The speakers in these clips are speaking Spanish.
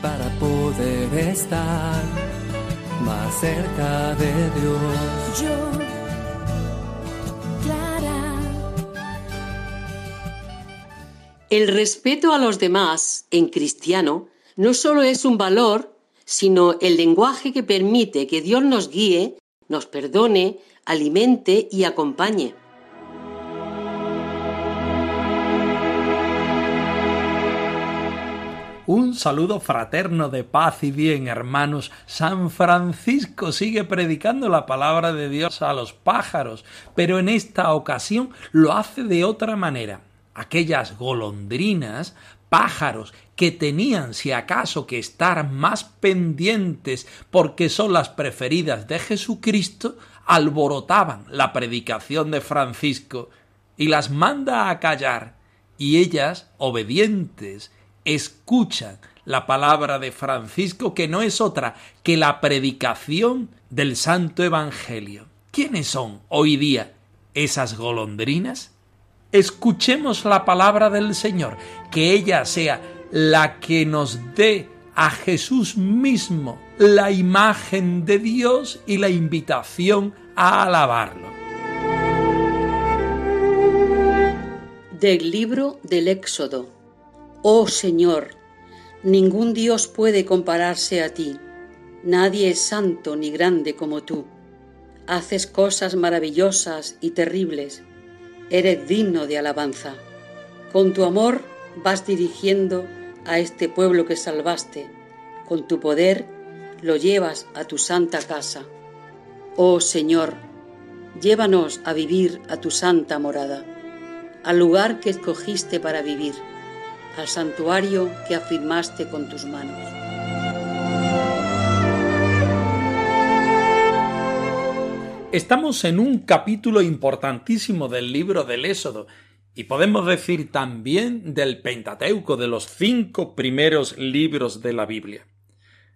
para poder estar más cerca de Dios. Yo, Clara. El respeto a los demás en cristiano no solo es un valor, sino el lenguaje que permite que Dios nos guíe, nos perdone, alimente y acompañe. Un saludo fraterno de paz y bien, hermanos. San Francisco sigue predicando la palabra de Dios a los pájaros, pero en esta ocasión lo hace de otra manera. Aquellas golondrinas, pájaros que tenían si acaso que estar más pendientes porque son las preferidas de Jesucristo, alborotaban la predicación de Francisco y las manda a callar, y ellas, obedientes, escuchan la palabra de Francisco, que no es otra que la predicación del Santo Evangelio. ¿Quiénes son hoy día esas golondrinas? Escuchemos la palabra del Señor, que ella sea la que nos dé a Jesús mismo la imagen de Dios y la invitación a alabarlo. Del libro del Éxodo. Oh Señor, ningún Dios puede compararse a ti. Nadie es santo ni grande como tú. Haces cosas maravillosas y terribles. Eres digno de alabanza. Con tu amor vas dirigiendo a este pueblo que salvaste. Con tu poder lo llevas a tu santa casa. Oh Señor, llévanos a vivir a tu santa morada, al lugar que escogiste para vivir al santuario que afirmaste con tus manos. Estamos en un capítulo importantísimo del libro del Éxodo y podemos decir también del Pentateuco, de los cinco primeros libros de la Biblia.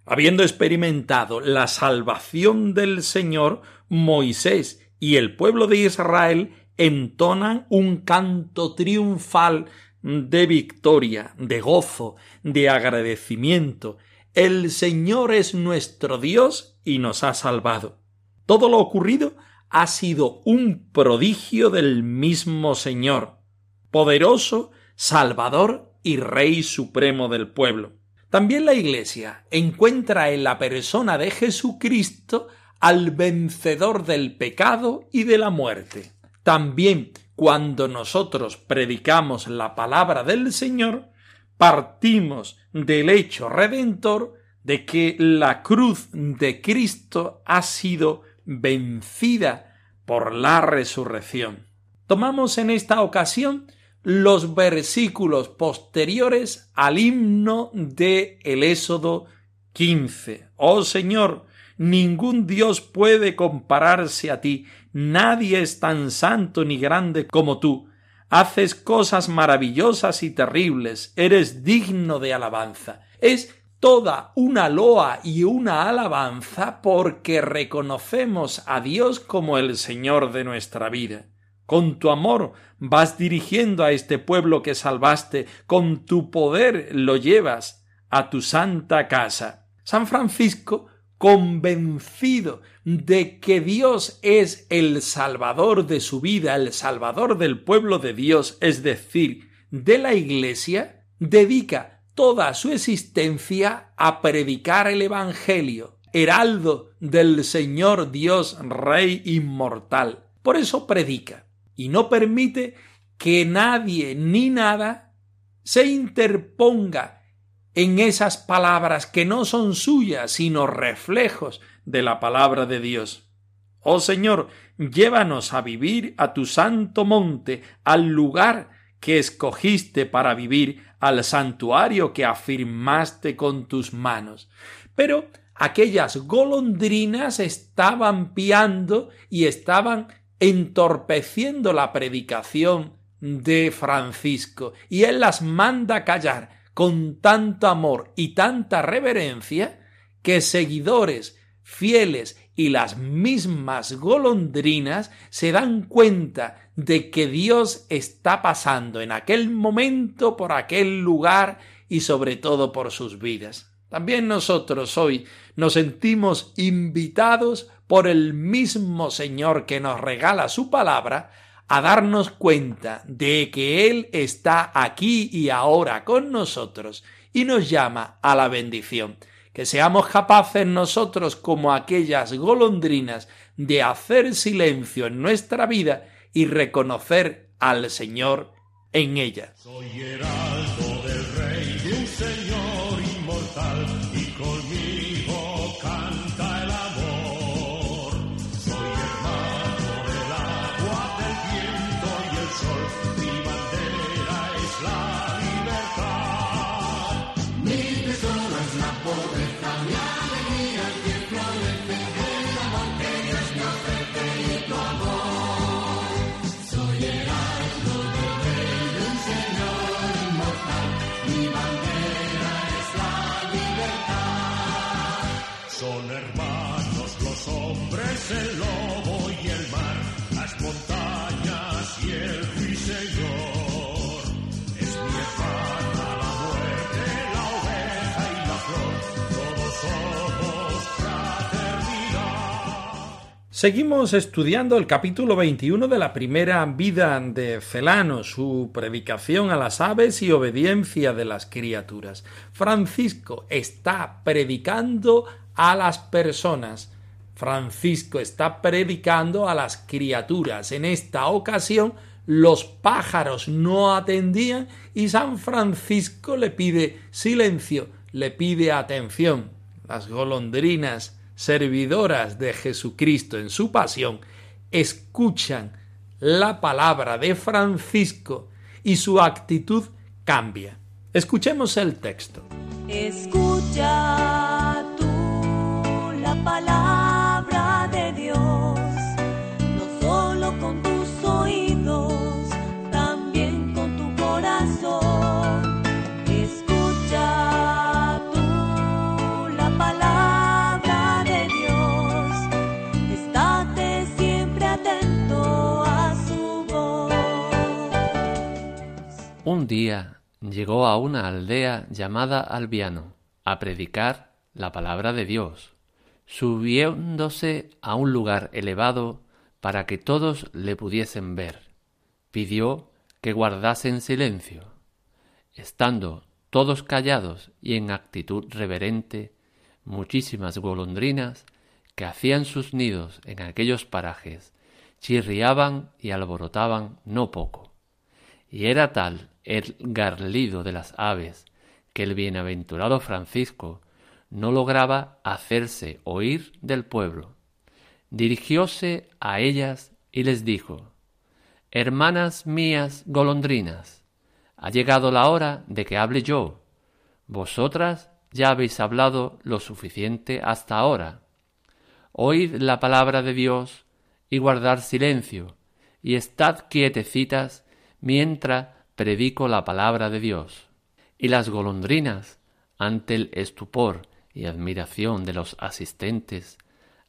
Habiendo experimentado la salvación del Señor, Moisés y el pueblo de Israel entonan un canto triunfal de victoria, de gozo, de agradecimiento. El Señor es nuestro Dios y nos ha salvado. Todo lo ocurrido ha sido un prodigio del mismo Señor, poderoso, Salvador y Rey Supremo del pueblo. También la Iglesia encuentra en la persona de Jesucristo al vencedor del pecado y de la muerte. También cuando nosotros predicamos la palabra del Señor, partimos del hecho redentor de que la cruz de Cristo ha sido vencida por la resurrección. Tomamos en esta ocasión los versículos posteriores al himno de el Éxodo 15. Oh Señor, ningún Dios puede compararse a ti, Nadie es tan santo ni grande como tú. Haces cosas maravillosas y terribles. Eres digno de alabanza. Es toda una loa y una alabanza porque reconocemos a Dios como el Señor de nuestra vida. Con tu amor vas dirigiendo a este pueblo que salvaste, con tu poder lo llevas a tu santa casa. San Francisco convencido de que Dios es el Salvador de su vida, el Salvador del pueblo de Dios, es decir, de la Iglesia, dedica toda su existencia a predicar el Evangelio, heraldo del Señor Dios Rey inmortal. Por eso predica, y no permite que nadie ni nada se interponga en esas palabras que no son suyas, sino reflejos de la palabra de Dios. Oh Señor, llévanos a vivir a tu santo monte, al lugar que escogiste para vivir, al santuario que afirmaste con tus manos. Pero aquellas golondrinas estaban piando y estaban entorpeciendo la predicación de Francisco, y él las manda callar con tanto amor y tanta reverencia que seguidores fieles y las mismas golondrinas se dan cuenta de que Dios está pasando en aquel momento por aquel lugar y sobre todo por sus vidas. También nosotros hoy nos sentimos invitados por el mismo Señor que nos regala su palabra a darnos cuenta de que Él está aquí y ahora con nosotros y nos llama a la bendición. Que seamos capaces nosotros, como aquellas golondrinas, de hacer silencio en nuestra vida y reconocer al Señor en ella. Soy heraldo del rey de un Señor Seguimos estudiando el capítulo 21 de la primera vida de Celano, su predicación a las aves y obediencia de las criaturas. Francisco está predicando a las personas. Francisco está predicando a las criaturas. En esta ocasión los pájaros no atendían y San Francisco le pide silencio, le pide atención. Las golondrinas, servidoras de Jesucristo en su pasión, escuchan la palabra de Francisco y su actitud cambia. Escuchemos el texto. Escucha tú la palabra Un día llegó a una aldea llamada Albiano a predicar la palabra de Dios, subiéndose a un lugar elevado para que todos le pudiesen ver. Pidió que guardasen silencio. Estando todos callados y en actitud reverente, muchísimas golondrinas que hacían sus nidos en aquellos parajes chirriaban y alborotaban no poco. Y era tal el garlido de las aves que el bienaventurado Francisco no lograba hacerse oír del pueblo. Dirigióse a ellas y les dijo Hermanas mías golondrinas, ha llegado la hora de que hable yo. Vosotras ya habéis hablado lo suficiente hasta ahora. Oíd la palabra de Dios y guardad silencio, y estad quietecitas mientras predico la palabra de Dios. Y las golondrinas, ante el estupor y admiración de los asistentes,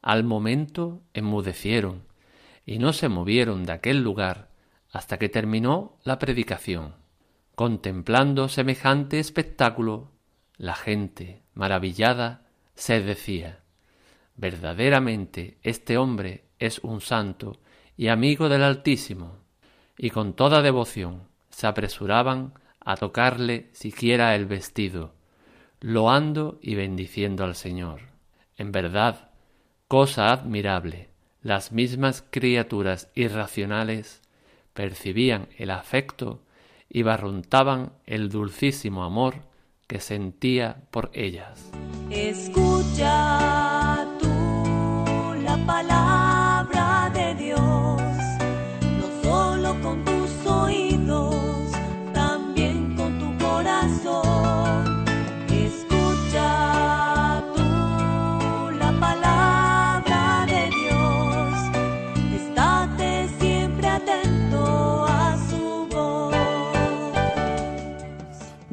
al momento enmudecieron y no se movieron de aquel lugar hasta que terminó la predicación. Contemplando semejante espectáculo, la gente, maravillada, se decía Verdaderamente este hombre es un santo y amigo del Altísimo, y con toda devoción se apresuraban a tocarle siquiera el vestido, loando y bendiciendo al Señor. En verdad, cosa admirable, las mismas criaturas irracionales percibían el afecto y barruntaban el dulcísimo amor que sentía por ellas. Escucha tú la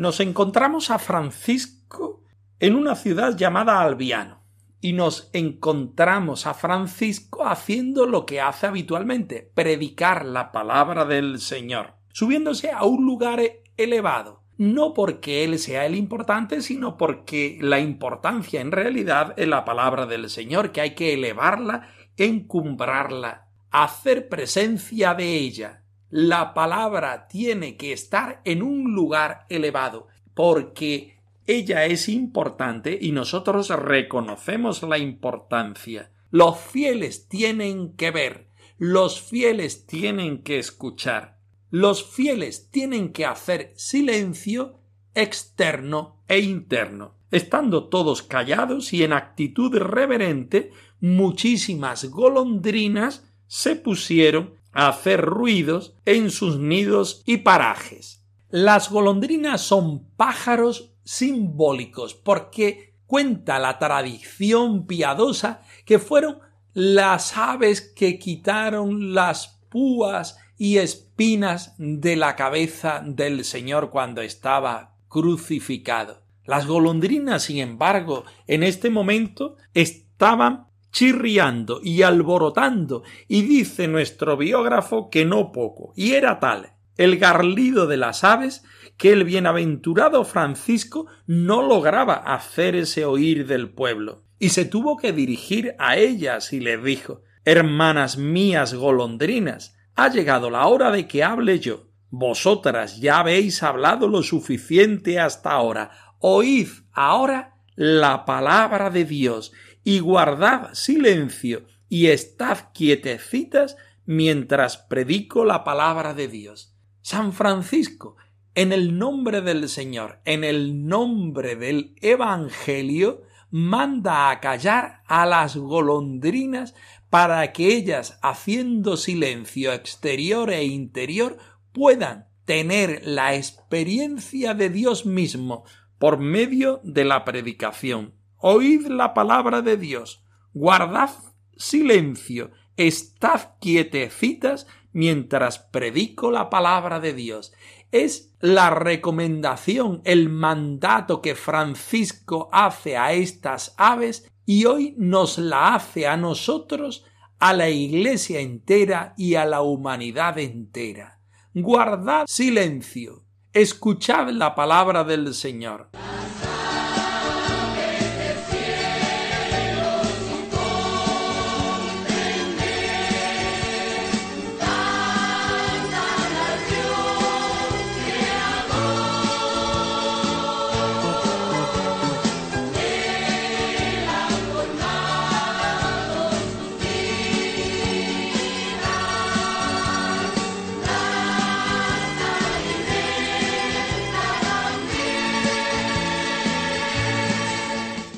nos encontramos a Francisco en una ciudad llamada Albiano y nos encontramos a Francisco haciendo lo que hace habitualmente, predicar la palabra del Señor, subiéndose a un lugar elevado, no porque él sea el importante, sino porque la importancia en realidad es la palabra del Señor, que hay que elevarla, encumbrarla, hacer presencia de ella. La palabra tiene que estar en un lugar elevado, porque ella es importante y nosotros reconocemos la importancia. Los fieles tienen que ver, los fieles tienen que escuchar, los fieles tienen que hacer silencio externo e interno. Estando todos callados y en actitud reverente, muchísimas golondrinas se pusieron hacer ruidos en sus nidos y parajes. Las golondrinas son pájaros simbólicos porque cuenta la tradición piadosa que fueron las aves que quitaron las púas y espinas de la cabeza del Señor cuando estaba crucificado. Las golondrinas, sin embargo, en este momento estaban chirriando y alborotando, y dice nuestro biógrafo que no poco, y era tal el garlido de las aves que el bienaventurado Francisco no lograba hacer ese oír del pueblo, y se tuvo que dirigir a ellas y les dijo Hermanas mías golondrinas, ha llegado la hora de que hable yo. Vosotras ya habéis hablado lo suficiente hasta ahora. Oíd ahora la palabra de Dios y guardad silencio y estad quietecitas mientras predico la palabra de Dios. San Francisco, en el nombre del Señor, en el nombre del Evangelio, manda a callar a las golondrinas para que ellas, haciendo silencio exterior e interior, puedan tener la experiencia de Dios mismo por medio de la predicación. Oíd la palabra de Dios, guardad silencio, estad quietecitas mientras predico la palabra de Dios. Es la recomendación, el mandato que Francisco hace a estas aves y hoy nos la hace a nosotros, a la Iglesia entera y a la humanidad entera. Guardad silencio, escuchad la palabra del Señor.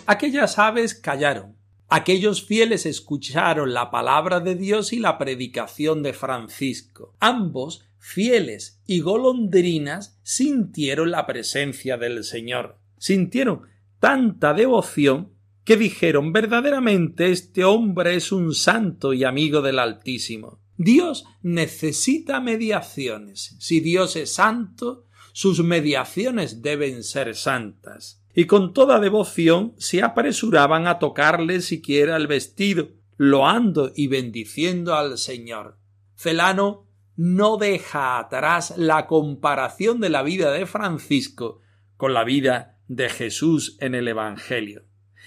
Aquellas aves callaron. Aquellos fieles escucharon la palabra de Dios y la predicación de Francisco. Ambos, fieles y golondrinas, sintieron la presencia del Señor. Sintieron tanta devoción que dijeron verdaderamente este hombre es un santo y amigo del Altísimo. Dios necesita mediaciones. Si Dios es santo, sus mediaciones deben ser santas y con toda devoción se apresuraban a tocarle siquiera el vestido, loando y bendiciendo al Señor. Celano no deja atrás la comparación de la vida de Francisco con la vida de Jesús en el Evangelio.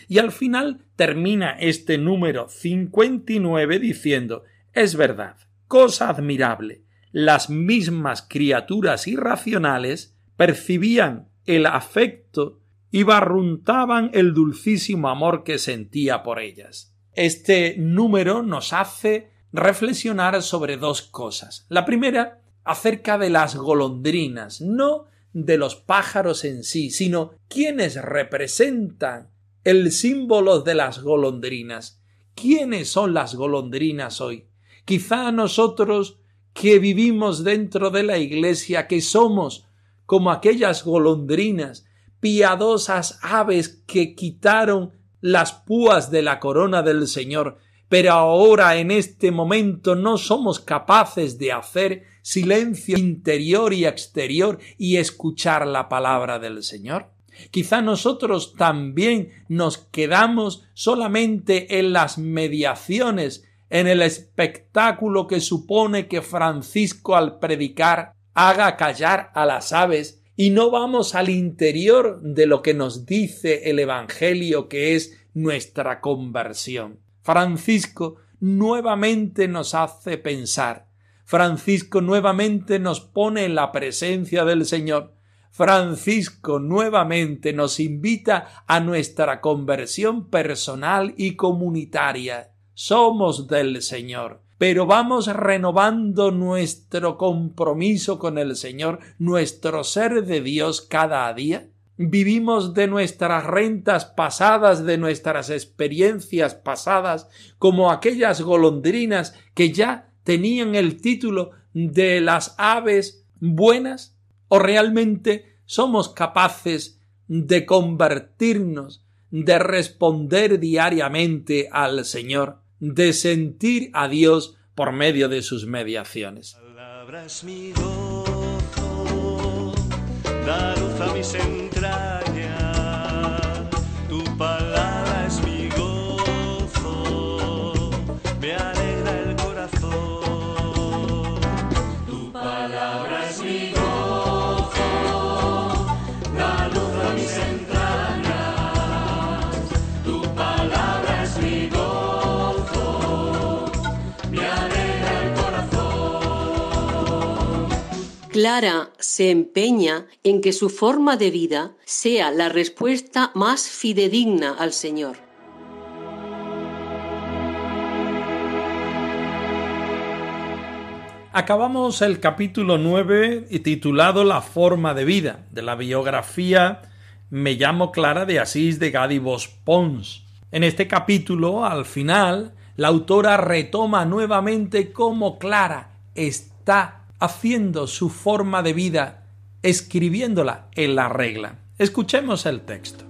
Y al final termina este número 59 diciendo es verdad, cosa admirable, las mismas criaturas irracionales percibían el afecto y barruntaban el dulcísimo amor que sentía por ellas. Este número nos hace reflexionar sobre dos cosas. La primera, acerca de las golondrinas, no de los pájaros en sí, sino quienes representan el símbolo de las golondrinas. ¿Quiénes son las golondrinas hoy? Quizá nosotros que vivimos dentro de la Iglesia, que somos como aquellas golondrinas piadosas aves que quitaron las púas de la corona del Señor, pero ahora en este momento no somos capaces de hacer silencio interior y exterior y escuchar la palabra del Señor. Quizá nosotros también nos quedamos solamente en las mediaciones, en el espectáculo que supone que Francisco al predicar haga callar a las aves y no vamos al interior de lo que nos dice el Evangelio que es nuestra conversión. Francisco nuevamente nos hace pensar. Francisco nuevamente nos pone en la presencia del Señor. Francisco nuevamente nos invita a nuestra conversión personal y comunitaria. Somos del Señor, pero vamos renovando nuestro compromiso con el Señor, nuestro ser de Dios cada día. Vivimos de nuestras rentas pasadas, de nuestras experiencias pasadas, como aquellas golondrinas que ya tenían el título de las aves buenas, o realmente somos capaces de convertirnos, de responder diariamente al Señor, de sentir a Dios por medio de sus mediaciones. Clara se empeña en que su forma de vida sea la respuesta más fidedigna al Señor. Acabamos el capítulo 9 y titulado La forma de vida de la biografía Me llamo Clara de Asís de Gádibos Pons. En este capítulo, al final, la autora retoma nuevamente cómo Clara está haciendo su forma de vida, escribiéndola en la regla. Escuchemos el texto.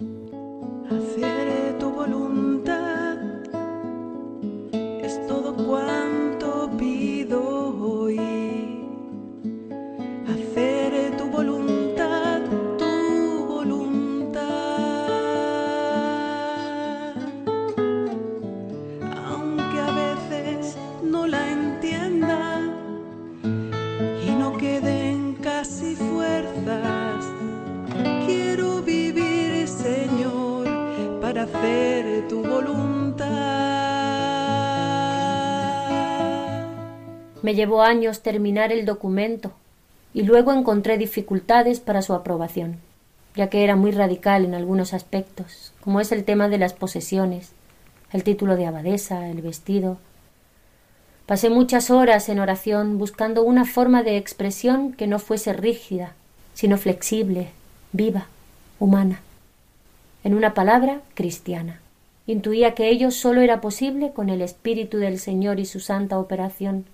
Voluntad. Me llevó años terminar el documento y luego encontré dificultades para su aprobación, ya que era muy radical en algunos aspectos, como es el tema de las posesiones, el título de abadesa, el vestido. Pasé muchas horas en oración buscando una forma de expresión que no fuese rígida, sino flexible, viva, humana. En una palabra, cristiana. Intuía que ello sólo era posible con el Espíritu del Señor y su santa operación,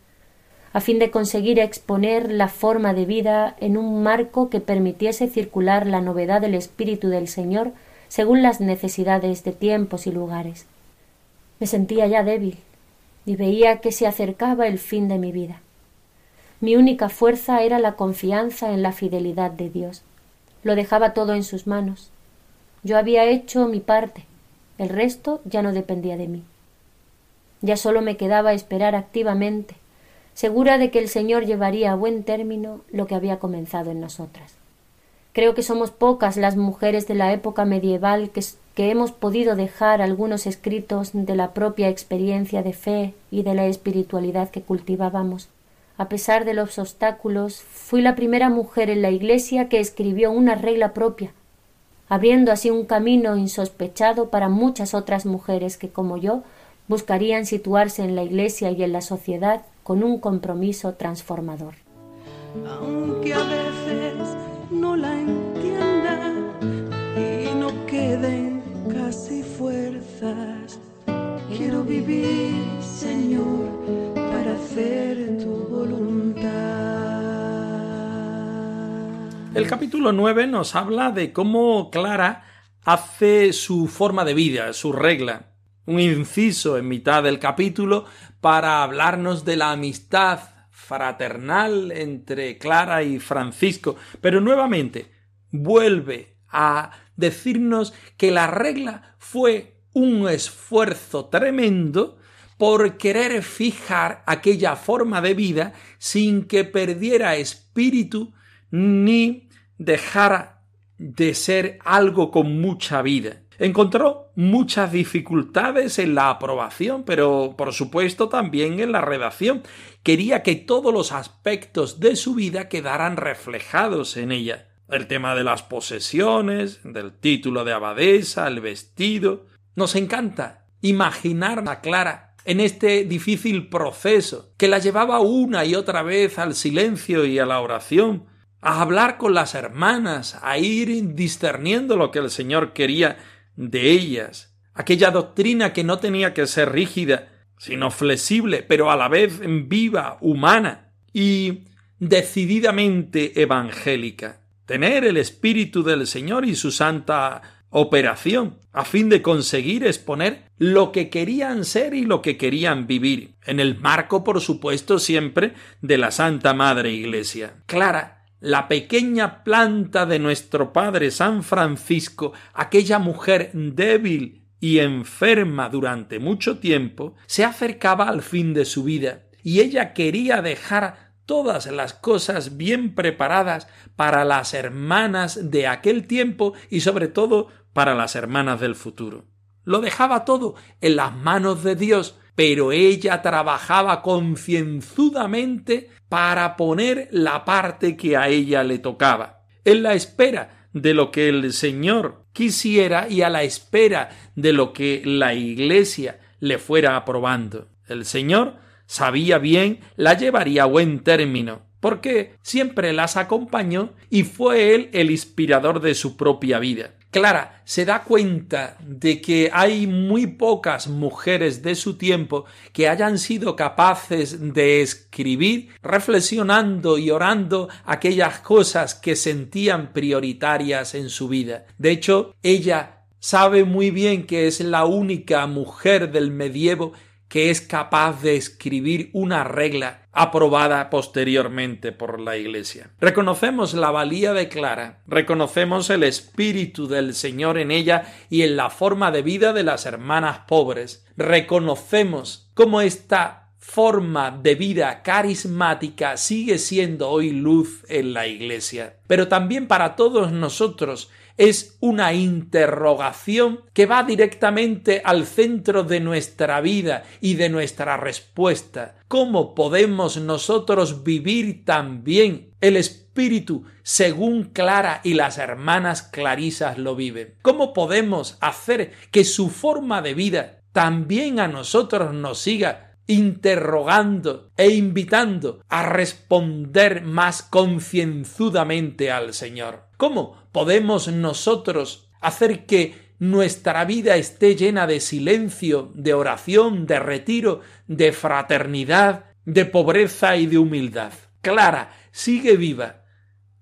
a fin de conseguir exponer la forma de vida en un marco que permitiese circular la novedad del Espíritu del Señor según las necesidades de tiempos y lugares. Me sentía ya débil y veía que se acercaba el fin de mi vida. Mi única fuerza era la confianza en la fidelidad de Dios. Lo dejaba todo en sus manos. Yo había hecho mi parte, el resto ya no dependía de mí. Ya solo me quedaba esperar activamente, segura de que el Señor llevaría a buen término lo que había comenzado en nosotras. Creo que somos pocas las mujeres de la época medieval que, que hemos podido dejar algunos escritos de la propia experiencia de fe y de la espiritualidad que cultivábamos. A pesar de los obstáculos, fui la primera mujer en la Iglesia que escribió una regla propia, abriendo así un camino insospechado para muchas otras mujeres que, como yo, buscarían situarse en la Iglesia y en la sociedad con un compromiso transformador. aunque a veces no la entienda y no queden casi fuerzas. Quiero vivir, Señor, para hacer El capítulo 9 nos habla de cómo Clara hace su forma de vida, su regla. un inciso en mitad del capítulo para hablarnos de la amistad fraternal entre Clara y Francisco, pero nuevamente vuelve a decirnos que la regla fue un esfuerzo tremendo por querer fijar aquella forma de vida sin que perdiera espíritu ni dejara de ser algo con mucha vida. Encontró muchas dificultades en la aprobación, pero por supuesto también en la redacción. Quería que todos los aspectos de su vida quedaran reflejados en ella. El tema de las posesiones, del título de abadesa, el vestido. Nos encanta imaginar a Clara en este difícil proceso que la llevaba una y otra vez al silencio y a la oración, a hablar con las hermanas, a ir discerniendo lo que el Señor quería de ellas, aquella doctrina que no tenía que ser rígida, sino flexible, pero a la vez viva, humana y decididamente evangélica. Tener el Espíritu del Señor y su santa operación, a fin de conseguir exponer lo que querían ser y lo que querían vivir, en el marco, por supuesto, siempre de la Santa Madre Iglesia. Clara la pequeña planta de nuestro Padre San Francisco, aquella mujer débil y enferma durante mucho tiempo, se acercaba al fin de su vida, y ella quería dejar todas las cosas bien preparadas para las hermanas de aquel tiempo y sobre todo para las hermanas del futuro. Lo dejaba todo en las manos de Dios, pero ella trabajaba concienzudamente para poner la parte que a ella le tocaba, en la espera de lo que el Señor quisiera y a la espera de lo que la Iglesia le fuera aprobando. El Señor sabía bien la llevaría a buen término, porque siempre las acompañó y fue él el inspirador de su propia vida. Clara se da cuenta de que hay muy pocas mujeres de su tiempo que hayan sido capaces de escribir reflexionando y orando aquellas cosas que sentían prioritarias en su vida. De hecho, ella sabe muy bien que es la única mujer del medievo que es capaz de escribir una regla aprobada posteriormente por la Iglesia. Reconocemos la valía de Clara, reconocemos el espíritu del Señor en ella y en la forma de vida de las hermanas pobres, reconocemos cómo esta forma de vida carismática sigue siendo hoy luz en la Iglesia. Pero también para todos nosotros es una interrogación que va directamente al centro de nuestra vida y de nuestra respuesta. ¿Cómo podemos nosotros vivir también el espíritu según Clara y las hermanas Clarisas lo viven? ¿Cómo podemos hacer que su forma de vida también a nosotros nos siga interrogando e invitando a responder más concienzudamente al Señor. ¿Cómo podemos nosotros hacer que nuestra vida esté llena de silencio, de oración, de retiro, de fraternidad, de pobreza y de humildad? Clara sigue viva.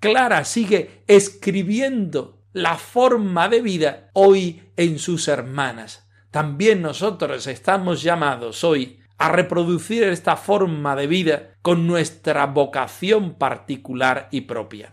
Clara sigue escribiendo la forma de vida hoy en sus hermanas. También nosotros estamos llamados hoy a reproducir esta forma de vida con nuestra vocación particular y propia.